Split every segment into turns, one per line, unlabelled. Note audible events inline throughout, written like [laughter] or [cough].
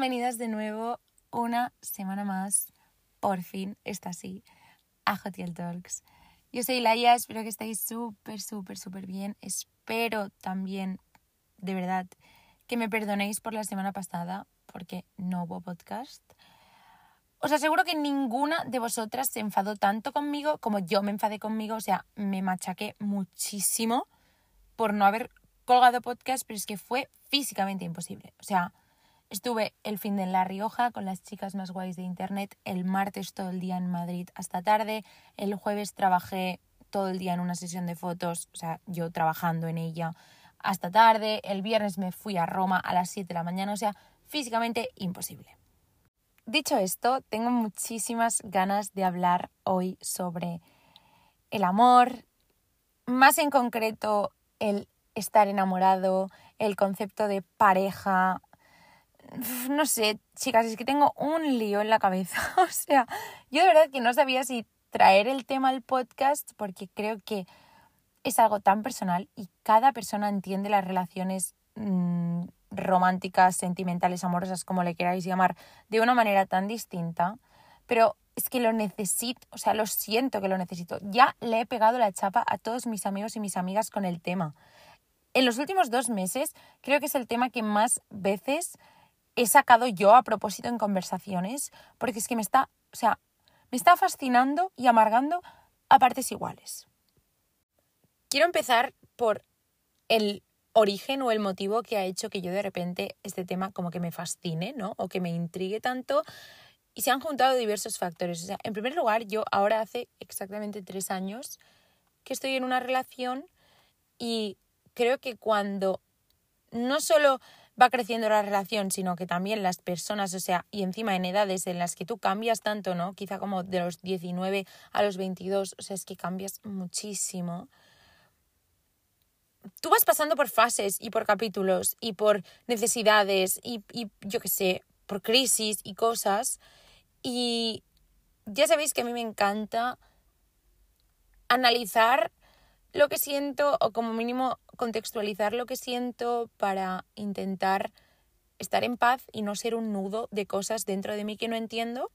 Bienvenidas de nuevo una semana más, por fin, está así, a Hotel Talks. Yo soy Laia, espero que estéis súper, súper, súper bien. Espero también, de verdad, que me perdonéis por la semana pasada, porque no hubo podcast. Os aseguro que ninguna de vosotras se enfadó tanto conmigo como yo me enfadé conmigo, o sea, me machaqué muchísimo por no haber colgado podcast, pero es que fue físicamente imposible. O sea, estuve el fin de en La Rioja con las chicas más guays de internet, el martes todo el día en Madrid hasta tarde, el jueves trabajé todo el día en una sesión de fotos, o sea, yo trabajando en ella hasta tarde, el viernes me fui a Roma a las 7 de la mañana, o sea, físicamente imposible. Dicho esto, tengo muchísimas ganas de hablar hoy sobre el amor, más en concreto el estar enamorado, el concepto de pareja. No sé, chicas, es que tengo un lío en la cabeza. [laughs] o sea, yo de verdad que no sabía si traer el tema al podcast porque creo que es algo tan personal y cada persona entiende las relaciones mmm, románticas, sentimentales, amorosas, como le queráis llamar, de una manera tan distinta. Pero es que lo necesito, o sea, lo siento que lo necesito. Ya le he pegado la chapa a todos mis amigos y mis amigas con el tema en los últimos dos meses creo que es el tema que más veces he sacado yo a propósito en conversaciones, porque es que me está, o sea, me está fascinando y amargando a partes iguales. Quiero empezar por el origen o el motivo que ha hecho que yo de repente este tema como que me fascine, ¿no? O que me intrigue tanto. Y se han juntado diversos factores. O sea, en primer lugar, yo ahora hace exactamente tres años que estoy en una relación y creo que cuando no solo va creciendo la relación, sino que también las personas, o sea, y encima en edades en las que tú cambias tanto, ¿no? Quizá como de los 19 a los 22, o sea, es que cambias muchísimo. Tú vas pasando por fases y por capítulos y por necesidades y, yo qué sé, por crisis y cosas. Y ya sabéis que a mí me encanta analizar lo que siento o como mínimo contextualizar lo que siento para intentar estar en paz y no ser un nudo de cosas dentro de mí que no entiendo.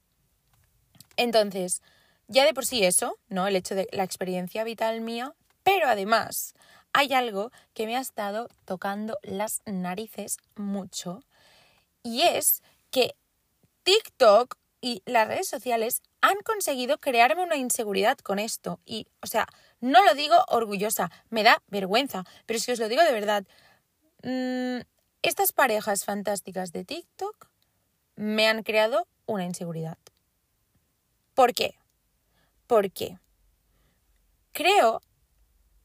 Entonces, ya de por sí eso, ¿no? El hecho de la experiencia vital mía, pero además hay algo que me ha estado tocando las narices mucho y es que TikTok y las redes sociales han conseguido crearme una inseguridad con esto y, o sea, no lo digo orgullosa, me da vergüenza, pero es que os lo digo de verdad. Mm, estas parejas fantásticas de TikTok me han creado una inseguridad. ¿Por qué? Porque creo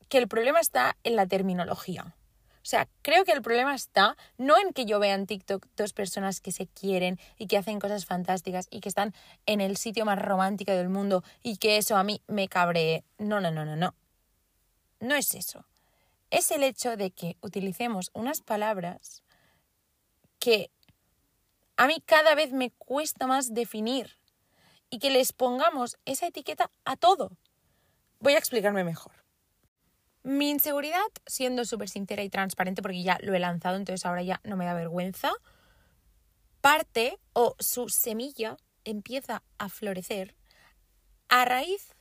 que el problema está en la terminología. O sea, creo que el problema está no en que yo vea en TikTok dos personas que se quieren y que hacen cosas fantásticas y que están en el sitio más romántico del mundo y que eso a mí me cabree. No, no, no, no, no. No es eso. Es el hecho de que utilicemos unas palabras que a mí cada vez me cuesta más definir y que les pongamos esa etiqueta a todo. Voy a explicarme mejor. Mi inseguridad, siendo súper sincera y transparente, porque ya lo he lanzado, entonces ahora ya no me da vergüenza, parte o su semilla empieza a florecer a raíz,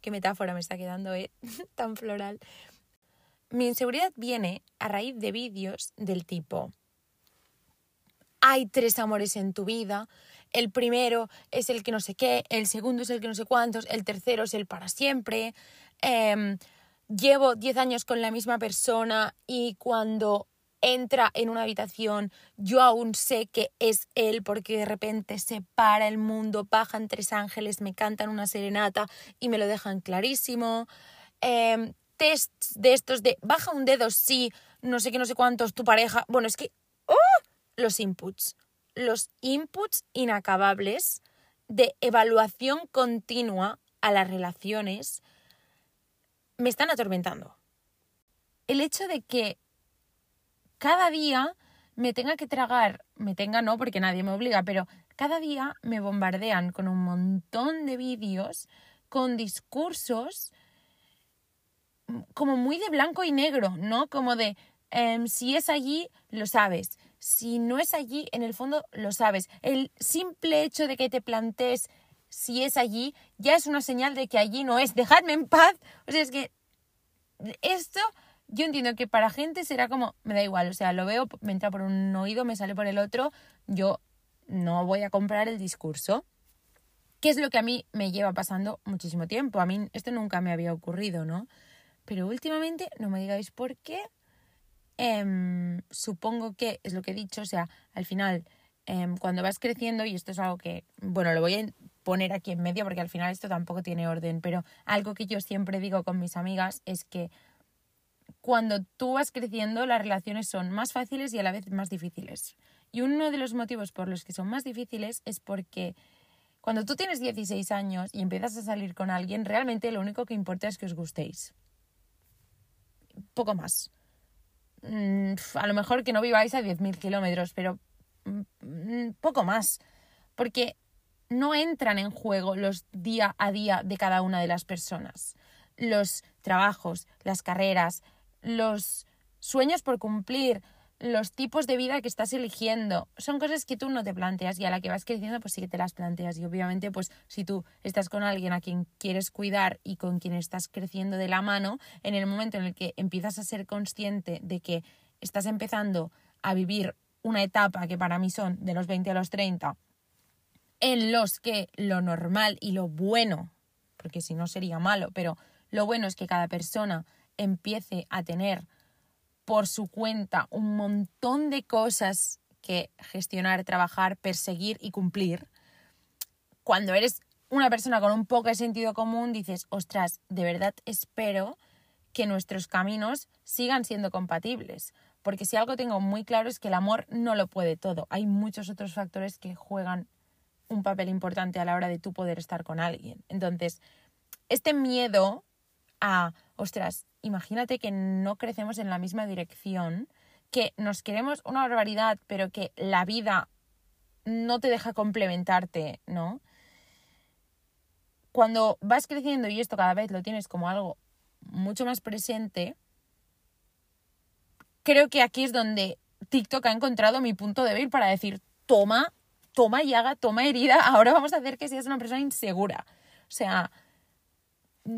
qué metáfora me está quedando, ¿eh? [laughs] tan floral. Mi inseguridad viene a raíz de vídeos del tipo, hay tres amores en tu vida, el primero es el que no sé qué, el segundo es el que no sé cuántos, el tercero es el para siempre. Eh, llevo 10 años con la misma persona y cuando entra en una habitación, yo aún sé que es él porque de repente se para el mundo, bajan tres ángeles, me cantan una serenata y me lo dejan clarísimo. Eh, tests de estos de baja un dedo, sí, no sé qué, no sé cuántos, tu pareja. Bueno, es que... ¡Oh! Los inputs. Los inputs inacabables de evaluación continua a las relaciones me están atormentando. El hecho de que cada día me tenga que tragar, me tenga no porque nadie me obliga, pero cada día me bombardean con un montón de vídeos, con discursos como muy de blanco y negro, ¿no? Como de, em, si es allí, lo sabes, si no es allí, en el fondo lo sabes. El simple hecho de que te plantees si es allí ya es una señal de que allí no es. Dejadme en paz. O sea, es que esto yo entiendo que para gente será como, me da igual, o sea, lo veo, me entra por un oído, me sale por el otro, yo no voy a comprar el discurso. ¿Qué es lo que a mí me lleva pasando muchísimo tiempo? A mí esto nunca me había ocurrido, ¿no? Pero últimamente, no me digáis por qué, Em, supongo que es lo que he dicho, o sea, al final, em, cuando vas creciendo, y esto es algo que, bueno, lo voy a poner aquí en medio porque al final esto tampoco tiene orden, pero algo que yo siempre digo con mis amigas es que cuando tú vas creciendo las relaciones son más fáciles y a la vez más difíciles. Y uno de los motivos por los que son más difíciles es porque cuando tú tienes 16 años y empiezas a salir con alguien, realmente lo único que importa es que os gustéis. Poco más. Mm, a lo mejor que no viváis a 10.000 kilómetros, pero mm, mm, poco más, porque no entran en juego los día a día de cada una de las personas, los trabajos, las carreras, los sueños por cumplir, los tipos de vida que estás eligiendo. Son cosas que tú no te planteas y a la que vas creciendo pues sí que te las planteas. Y obviamente pues si tú estás con alguien a quien quieres cuidar y con quien estás creciendo de la mano, en el momento en el que empiezas a ser consciente de que estás empezando a vivir una etapa que para mí son de los 20 a los 30, en los que lo normal y lo bueno, porque si no sería malo, pero lo bueno es que cada persona empiece a tener por su cuenta un montón de cosas que gestionar, trabajar, perseguir y cumplir, cuando eres una persona con un poco de sentido común, dices, ostras, de verdad espero que nuestros caminos sigan siendo compatibles. Porque si algo tengo muy claro es que el amor no lo puede todo. Hay muchos otros factores que juegan un papel importante a la hora de tú poder estar con alguien. Entonces, este miedo a, ostras, imagínate que no crecemos en la misma dirección, que nos queremos una barbaridad, pero que la vida no te deja complementarte, ¿no? Cuando vas creciendo y esto cada vez lo tienes como algo mucho más presente, creo que aquí es donde TikTok ha encontrado mi punto débil para decir, toma, toma llaga, toma herida, [laughs] ahora vamos a hacer que seas una persona insegura. O sea,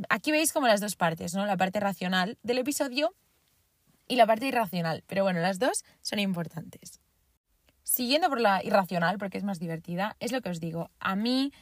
aquí veis como las dos partes, ¿no? La parte racional del episodio y la parte irracional. Pero bueno, las dos son importantes. Siguiendo por la irracional, porque es más divertida, es lo que os digo. A mí,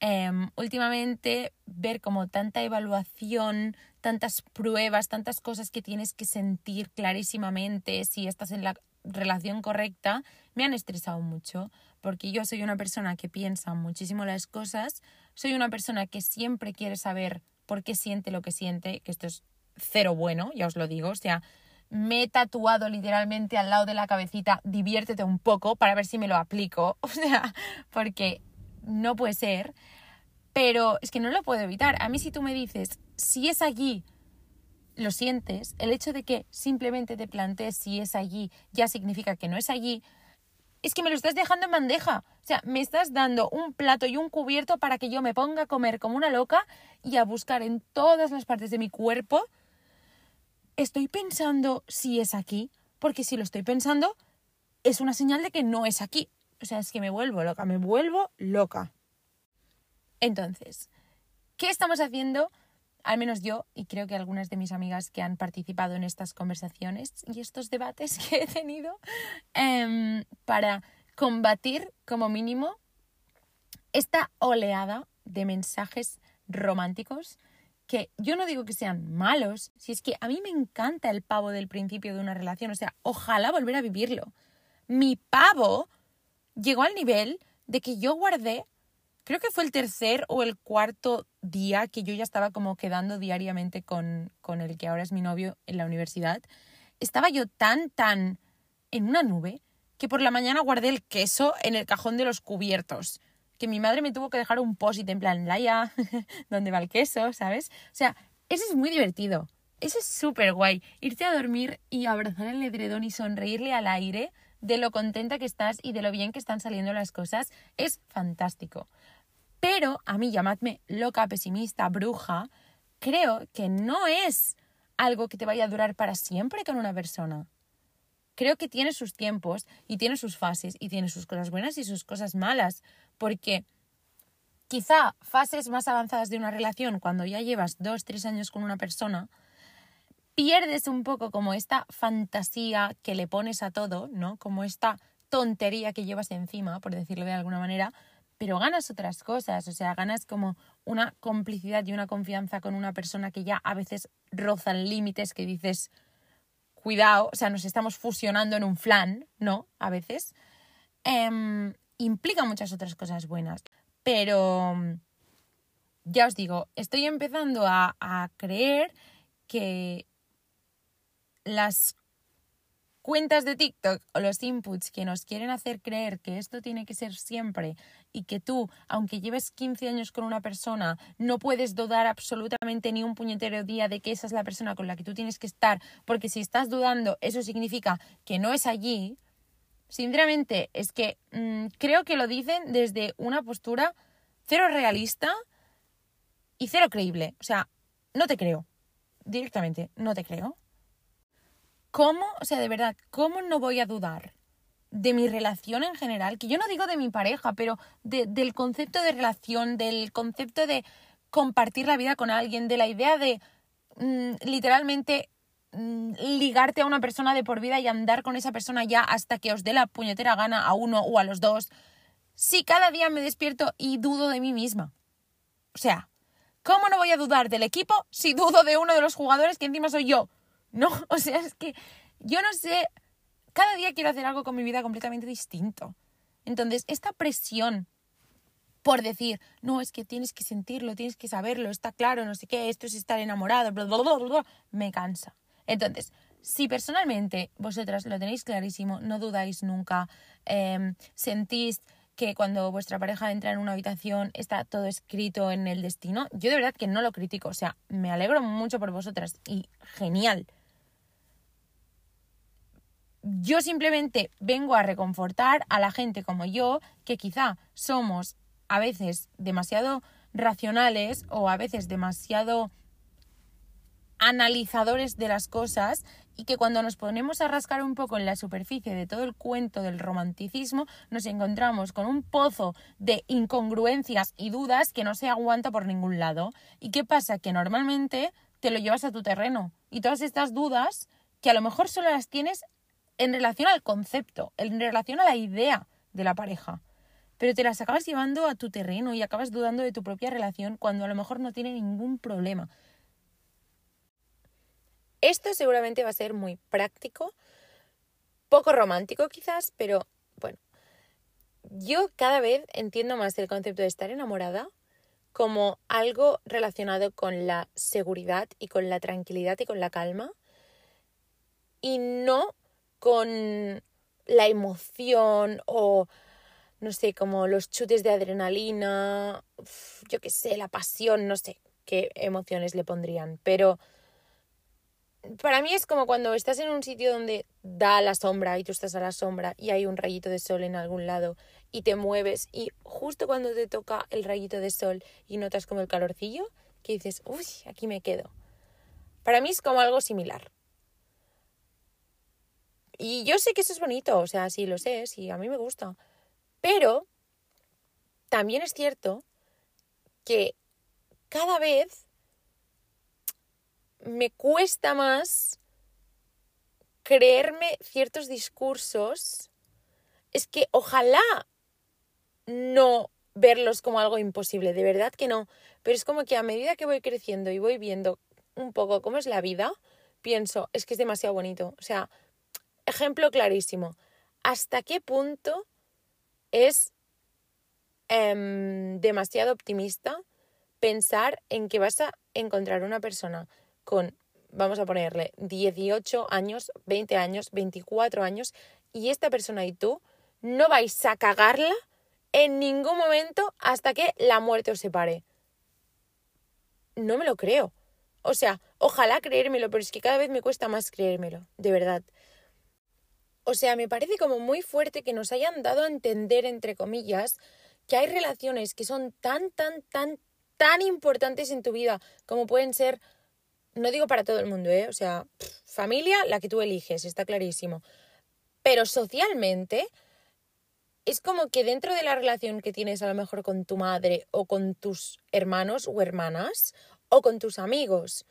em, últimamente, ver como tanta evaluación, tantas pruebas, tantas cosas que tienes que sentir clarísimamente si estás en la relación correcta, me han estresado mucho, porque yo soy una persona que piensa muchísimo las cosas, soy una persona que siempre quiere saber por qué siente lo que siente, que esto es cero bueno, ya os lo digo, o sea, me he tatuado literalmente al lado de la cabecita, diviértete un poco para ver si me lo aplico, [laughs] o sea, porque no puede ser, pero es que no lo puedo evitar. A mí si tú me dices, si es allí, lo sientes, el hecho de que simplemente te plantees si es allí ya significa que no es allí, es que me lo estás dejando en bandeja. O sea, me estás dando un plato y un cubierto para que yo me ponga a comer como una loca y a buscar en todas las partes de mi cuerpo. Estoy pensando si es aquí, porque si lo estoy pensando, es una señal de que no es aquí. O sea, es que me vuelvo loca, me vuelvo loca. Entonces, ¿qué estamos haciendo? Al menos yo, y creo que algunas de mis amigas que han participado en estas conversaciones y estos debates [laughs] que he tenido, em, para combatir como mínimo esta oleada de mensajes románticos que yo no digo que sean malos, si es que a mí me encanta el pavo del principio de una relación, o sea, ojalá volver a vivirlo. Mi pavo llegó al nivel de que yo guardé, creo que fue el tercer o el cuarto día que yo ya estaba como quedando diariamente con, con el que ahora es mi novio en la universidad, estaba yo tan, tan en una nube que por la mañana guardé el queso en el cajón de los cubiertos. Que mi madre me tuvo que dejar un posit en plan, Laia, [laughs] ¿dónde va el queso? ¿Sabes? O sea, eso es muy divertido. Eso es súper guay. Irte a dormir y abrazar el edredón y sonreírle al aire de lo contenta que estás y de lo bien que están saliendo las cosas es fantástico. Pero a mí, llamadme loca, pesimista, bruja, creo que no es algo que te vaya a durar para siempre con una persona creo que tiene sus tiempos y tiene sus fases y tiene sus cosas buenas y sus cosas malas, porque quizá fases más avanzadas de una relación, cuando ya llevas dos, tres años con una persona, pierdes un poco como esta fantasía que le pones a todo, ¿no? Como esta tontería que llevas encima, por decirlo de alguna manera, pero ganas otras cosas, o sea, ganas como una complicidad y una confianza con una persona que ya a veces rozan límites que dices, cuidado, o sea, nos estamos fusionando en un flan, ¿no? A veces. Em, implica muchas otras cosas buenas, pero ya os digo, estoy empezando a, a creer que las cuentas de TikTok o los inputs que nos quieren hacer creer que esto tiene que ser siempre y que tú, aunque lleves 15 años con una persona, no puedes dudar absolutamente ni un puñetero día de que esa es la persona con la que tú tienes que estar, porque si estás dudando, eso significa que no es allí. Sinceramente, es que mm, creo que lo dicen desde una postura cero realista y cero creíble. O sea, no te creo. Directamente, no te creo. ¿Cómo, o sea, de verdad, cómo no voy a dudar de mi relación en general? Que yo no digo de mi pareja, pero del concepto de relación, del concepto de compartir la vida con alguien, de la idea de mm, literalmente mm, ligarte a una persona de por vida y andar con esa persona ya hasta que os dé la puñetera gana a uno o a los dos. Si cada día me despierto y dudo de mí misma. O sea, ¿cómo no voy a dudar del equipo si dudo de uno de los jugadores que encima soy yo? No, [laughs] o sea, es que yo no sé, cada día quiero hacer algo con mi vida completamente distinto. Entonces, esta presión por decir, no, es que tienes que sentirlo, tienes que saberlo, está claro, no sé qué, esto es estar enamorado, bla, bla, bla, bla, me cansa. Entonces, si personalmente vosotras lo tenéis clarísimo, no dudáis nunca, em, sentís que cuando vuestra pareja entra en una habitación está todo escrito en el destino, yo de verdad que no lo critico, o sea, me alegro mucho por vosotras y genial yo simplemente vengo a reconfortar a la gente como yo, que quizá somos a veces demasiado racionales o a veces demasiado analizadores de las cosas y que cuando nos ponemos a rascar un poco en la superficie de todo el cuento del romanticismo nos encontramos con un pozo de incongruencias y dudas que no se aguanta por ningún lado. ¿Y qué pasa? Que normalmente te lo llevas a tu terreno y todas estas dudas que a lo mejor solo las tienes en relación al concepto, en relación a la idea de la pareja. Pero te las acabas llevando a tu terreno y acabas dudando de tu propia relación cuando a lo mejor no tiene ningún problema. Esto seguramente va a ser muy práctico, poco romántico quizás, pero bueno, yo cada vez entiendo más el concepto de estar enamorada como algo relacionado con la seguridad y con la tranquilidad y con la calma y no con la emoción o no sé, como los chutes de adrenalina, yo qué sé, la pasión, no sé qué emociones le pondrían, pero para mí es como cuando estás en un sitio donde da la sombra y tú estás a la sombra y hay un rayito de sol en algún lado y te mueves y justo cuando te toca el rayito de sol y notas como el calorcillo, que dices, uy, aquí me quedo. Para mí es como algo similar. Y yo sé que eso es bonito, o sea, sí lo sé, sí, a mí me gusta. Pero también es cierto que cada vez me cuesta más creerme ciertos discursos. Es que ojalá no verlos como algo imposible, de verdad que no. Pero es como que a medida que voy creciendo y voy viendo un poco cómo es la vida, pienso, es que es demasiado bonito. O sea, ejemplo clarísimo. ¿Hasta qué punto es em, demasiado optimista pensar en que vas a encontrar una persona con, vamos a ponerle, 18 años, 20 años, 24 años, y esta persona y tú no vais a cagarla en ningún momento hasta que la muerte os separe? No me lo creo. O sea, ojalá creérmelo, pero es que cada vez me cuesta más creérmelo, de verdad. O sea, me parece como muy fuerte que nos hayan dado a entender, entre comillas, que hay relaciones que son tan, tan, tan, tan importantes en tu vida como pueden ser, no digo para todo el mundo, ¿eh? O sea, familia, la que tú eliges, está clarísimo. Pero socialmente es como que dentro de la relación que tienes a lo mejor con tu madre o con tus hermanos o hermanas o con tus amigos,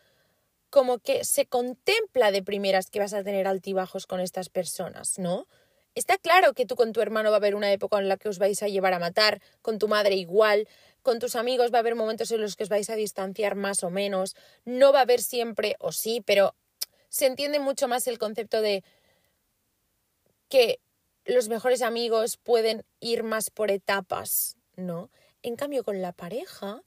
como que se contempla de primeras que vas a tener altibajos con estas personas, ¿no? Está claro que tú con tu hermano va a haber una época en la que os vais a llevar a matar, con tu madre igual, con tus amigos va a haber momentos en los que os vais a distanciar más o menos, no va a haber siempre, o sí, pero se entiende mucho más el concepto de que los mejores amigos pueden ir más por etapas, ¿no? En cambio, con la pareja,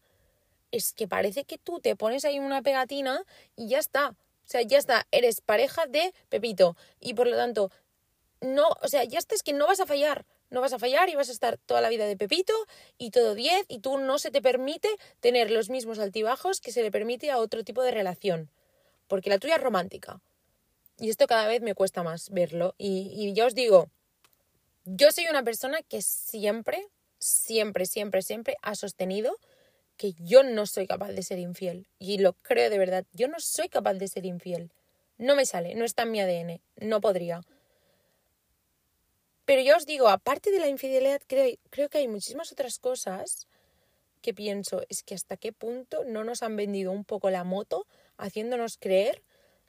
es que parece que tú te pones ahí una pegatina y ya está. O sea, ya está, eres pareja de Pepito. Y por lo tanto, no, o sea, ya está, es que no vas a fallar. No vas a fallar y vas a estar toda la vida de Pepito y todo 10 y tú no se te permite tener los mismos altibajos que se le permite a otro tipo de relación. Porque la tuya es romántica. Y esto cada vez me cuesta más verlo. Y, y ya os digo, yo soy una persona que siempre, siempre, siempre, siempre ha sostenido que yo no soy capaz de ser infiel. Y lo creo de verdad. Yo no soy capaz de ser infiel. No me sale, no está en mi ADN. No podría. Pero yo os digo, aparte de la infidelidad, creo, creo que hay muchísimas otras cosas que pienso, es que hasta qué punto no nos han vendido un poco la moto haciéndonos creer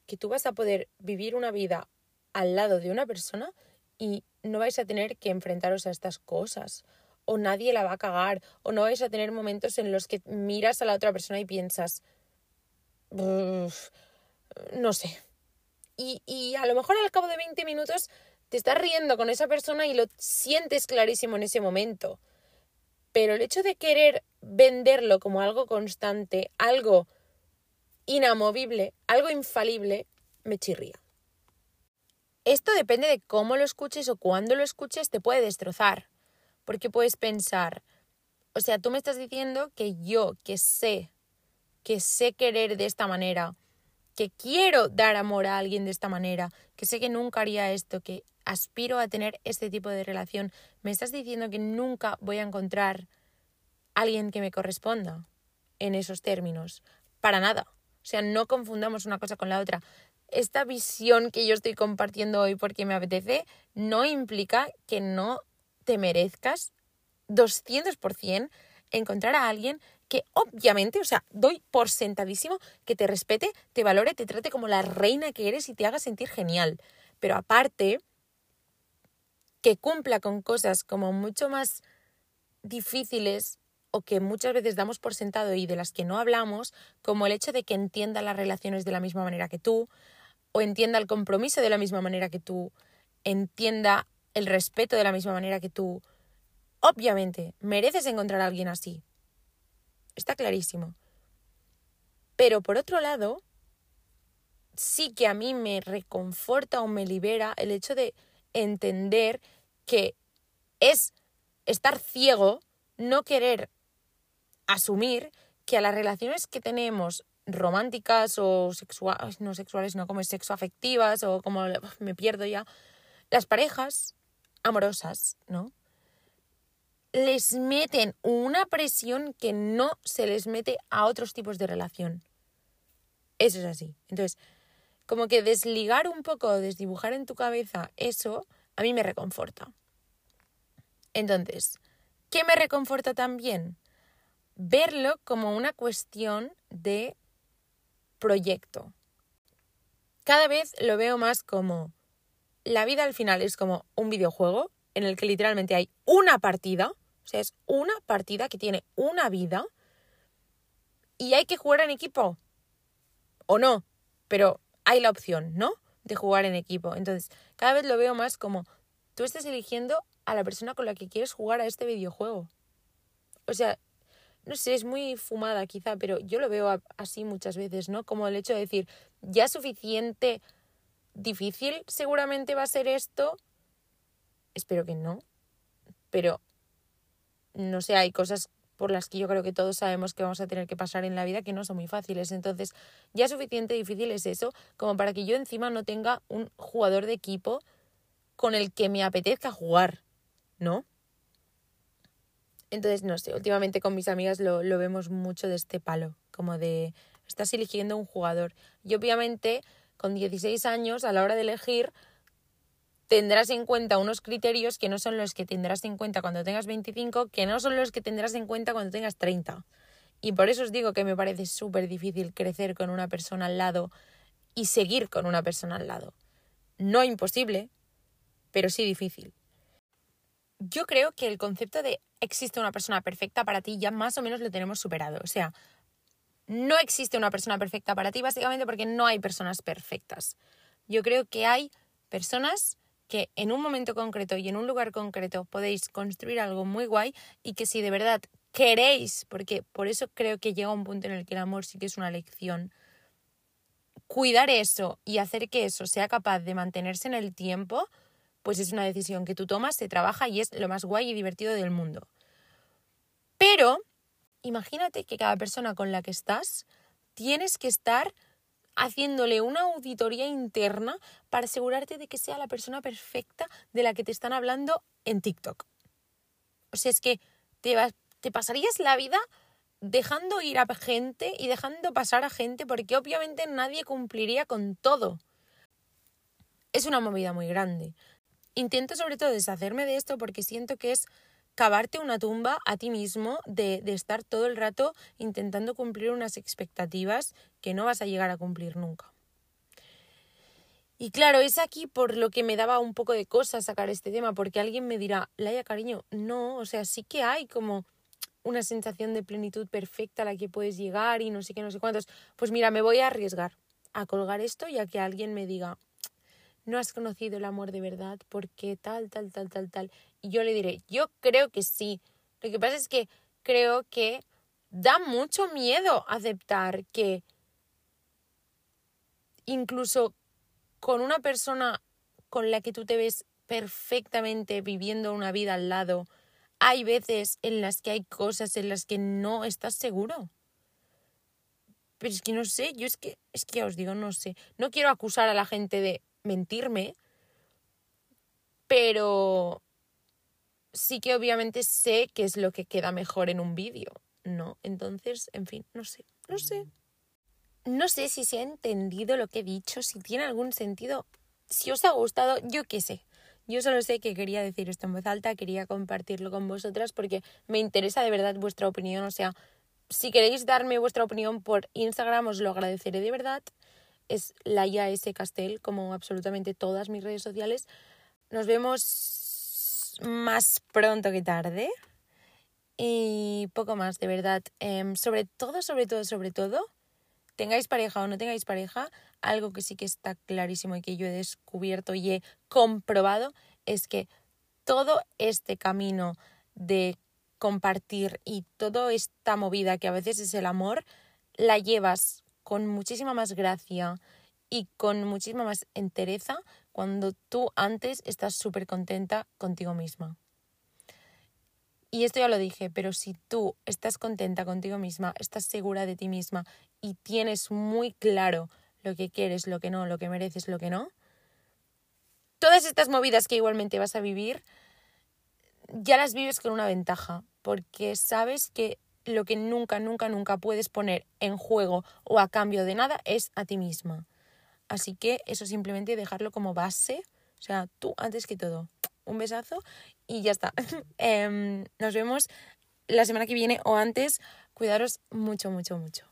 que tú vas a poder vivir una vida al lado de una persona y no vais a tener que enfrentaros a estas cosas o nadie la va a cagar o no vais a tener momentos en los que miras a la otra persona y piensas no sé y, y a lo mejor al cabo de 20 minutos te estás riendo con esa persona y lo sientes clarísimo en ese momento. Pero el hecho de querer venderlo como algo constante, algo inamovible, algo infalible, me chirría. Esto depende de cómo lo escuches o cuándo lo escuches, te puede destrozar. Porque puedes pensar, o sea, tú me estás diciendo que yo, que sé, que sé querer de esta manera, que quiero dar amor a alguien de esta manera, que sé que nunca haría esto, que aspiro a tener este tipo de relación, me estás diciendo que nunca voy a encontrar alguien que me corresponda en esos términos. Para nada. O sea, no confundamos una cosa con la otra. Esta visión que yo estoy compartiendo hoy porque me apetece no implica que no te merezcas 200% encontrar a alguien que obviamente, o sea, doy por sentadísimo que te respete, te valore, te trate como la reina que eres y te haga sentir genial. Pero aparte, que cumpla con cosas como mucho más difíciles o que muchas veces damos por sentado y de las que no hablamos, como el hecho de que entienda las relaciones de la misma manera que tú, o entienda el compromiso de la misma manera que tú, entienda el respeto de la misma manera que tú. Obviamente, mereces encontrar a alguien así. Está clarísimo. Pero por otro lado, sí que a mí me reconforta o me libera el hecho de entender que es estar ciego, no querer asumir que a las relaciones que tenemos románticas o sexuales, no sexuales, no como sexo afectivas o como me pierdo ya, las parejas amorosas, ¿no? Les meten una presión que no se les mete a otros tipos de relación. Eso es así. Entonces, como que desligar un poco, desdibujar en tu cabeza eso, a mí me reconforta. Entonces, ¿qué me reconforta también? Verlo como una cuestión de proyecto. Cada vez lo veo más como la vida al final es como un videojuego en el que literalmente hay una partida, o sea, es una partida que tiene una vida y hay que jugar en equipo. O no, pero hay la opción, ¿no? De jugar en equipo. Entonces, cada vez lo veo más como tú estás eligiendo a la persona con la que quieres jugar a este videojuego. O sea, no sé, es muy fumada quizá, pero yo lo veo así muchas veces, ¿no? Como el hecho de decir, ya suficiente difícil seguramente va a ser esto. Espero que no. Pero, no sé, hay cosas por las que yo creo que todos sabemos que vamos a tener que pasar en la vida que no son muy fáciles. Entonces, ya suficiente difícil es eso como para que yo encima no tenga un jugador de equipo con el que me apetezca jugar, ¿no? Entonces, no sé, últimamente con mis amigas lo, lo vemos mucho de este palo, como de estás eligiendo un jugador. Y obviamente, con 16 años, a la hora de elegir, tendrás en cuenta unos criterios que no son los que tendrás en cuenta cuando tengas 25, que no son los que tendrás en cuenta cuando tengas 30. Y por eso os digo que me parece súper difícil crecer con una persona al lado y seguir con una persona al lado. No imposible, pero sí difícil. Yo creo que el concepto de existe una persona perfecta para ti ya más o menos lo tenemos superado. O sea, no existe una persona perfecta para ti básicamente porque no hay personas perfectas. Yo creo que hay personas que en un momento concreto y en un lugar concreto podéis construir algo muy guay y que si de verdad queréis, porque por eso creo que llega un punto en el que el amor sí que es una lección, cuidar eso y hacer que eso sea capaz de mantenerse en el tiempo, pues es una decisión que tú tomas, se trabaja y es lo más guay y divertido del mundo. Pero imagínate que cada persona con la que estás tienes que estar haciéndole una auditoría interna para asegurarte de que sea la persona perfecta de la que te están hablando en TikTok. O sea, es que te, te pasarías la vida dejando ir a gente y dejando pasar a gente porque obviamente nadie cumpliría con todo. Es una movida muy grande. Intento sobre todo deshacerme de esto porque siento que es cavarte una tumba a ti mismo de, de estar todo el rato intentando cumplir unas expectativas que no vas a llegar a cumplir nunca. Y claro, es aquí por lo que me daba un poco de cosa sacar este tema, porque alguien me dirá, Laia, cariño, no, o sea, sí que hay como una sensación de plenitud perfecta a la que puedes llegar y no sé qué, no sé cuántos. Pues mira, me voy a arriesgar a colgar esto ya que alguien me diga, no has conocido el amor de verdad porque tal, tal, tal, tal, tal. Y yo le diré, yo creo que sí. Lo que pasa es que creo que da mucho miedo aceptar que incluso con una persona con la que tú te ves perfectamente viviendo una vida al lado, hay veces en las que hay cosas en las que no estás seguro. Pero es que no sé, yo es que, es que ya os digo, no sé. No quiero acusar a la gente de mentirme, pero sí que obviamente sé qué es lo que queda mejor en un vídeo, ¿no? Entonces, en fin, no sé, no sé. No sé si se ha entendido lo que he dicho, si tiene algún sentido. Si os ha gustado, yo qué sé. Yo solo sé que quería decir esto en voz alta, quería compartirlo con vosotras porque me interesa de verdad vuestra opinión. O sea, si queréis darme vuestra opinión por Instagram, os lo agradeceré de verdad es Laia S. Castel, como absolutamente todas mis redes sociales. Nos vemos más pronto que tarde. Y poco más, de verdad. Em, sobre todo, sobre todo, sobre todo, tengáis pareja o no tengáis pareja, algo que sí que está clarísimo y que yo he descubierto y he comprobado es que todo este camino de compartir y toda esta movida que a veces es el amor, la llevas con muchísima más gracia y con muchísima más entereza cuando tú antes estás súper contenta contigo misma. Y esto ya lo dije, pero si tú estás contenta contigo misma, estás segura de ti misma y tienes muy claro lo que quieres, lo que no, lo que mereces, lo que no, todas estas movidas que igualmente vas a vivir, ya las vives con una ventaja, porque sabes que lo que nunca, nunca, nunca puedes poner en juego o a cambio de nada es a ti misma. Así que eso simplemente dejarlo como base. O sea, tú antes que todo. Un besazo y ya está. [laughs] Em, nos vemos la semana que viene o antes. Cuidaros mucho, mucho, mucho.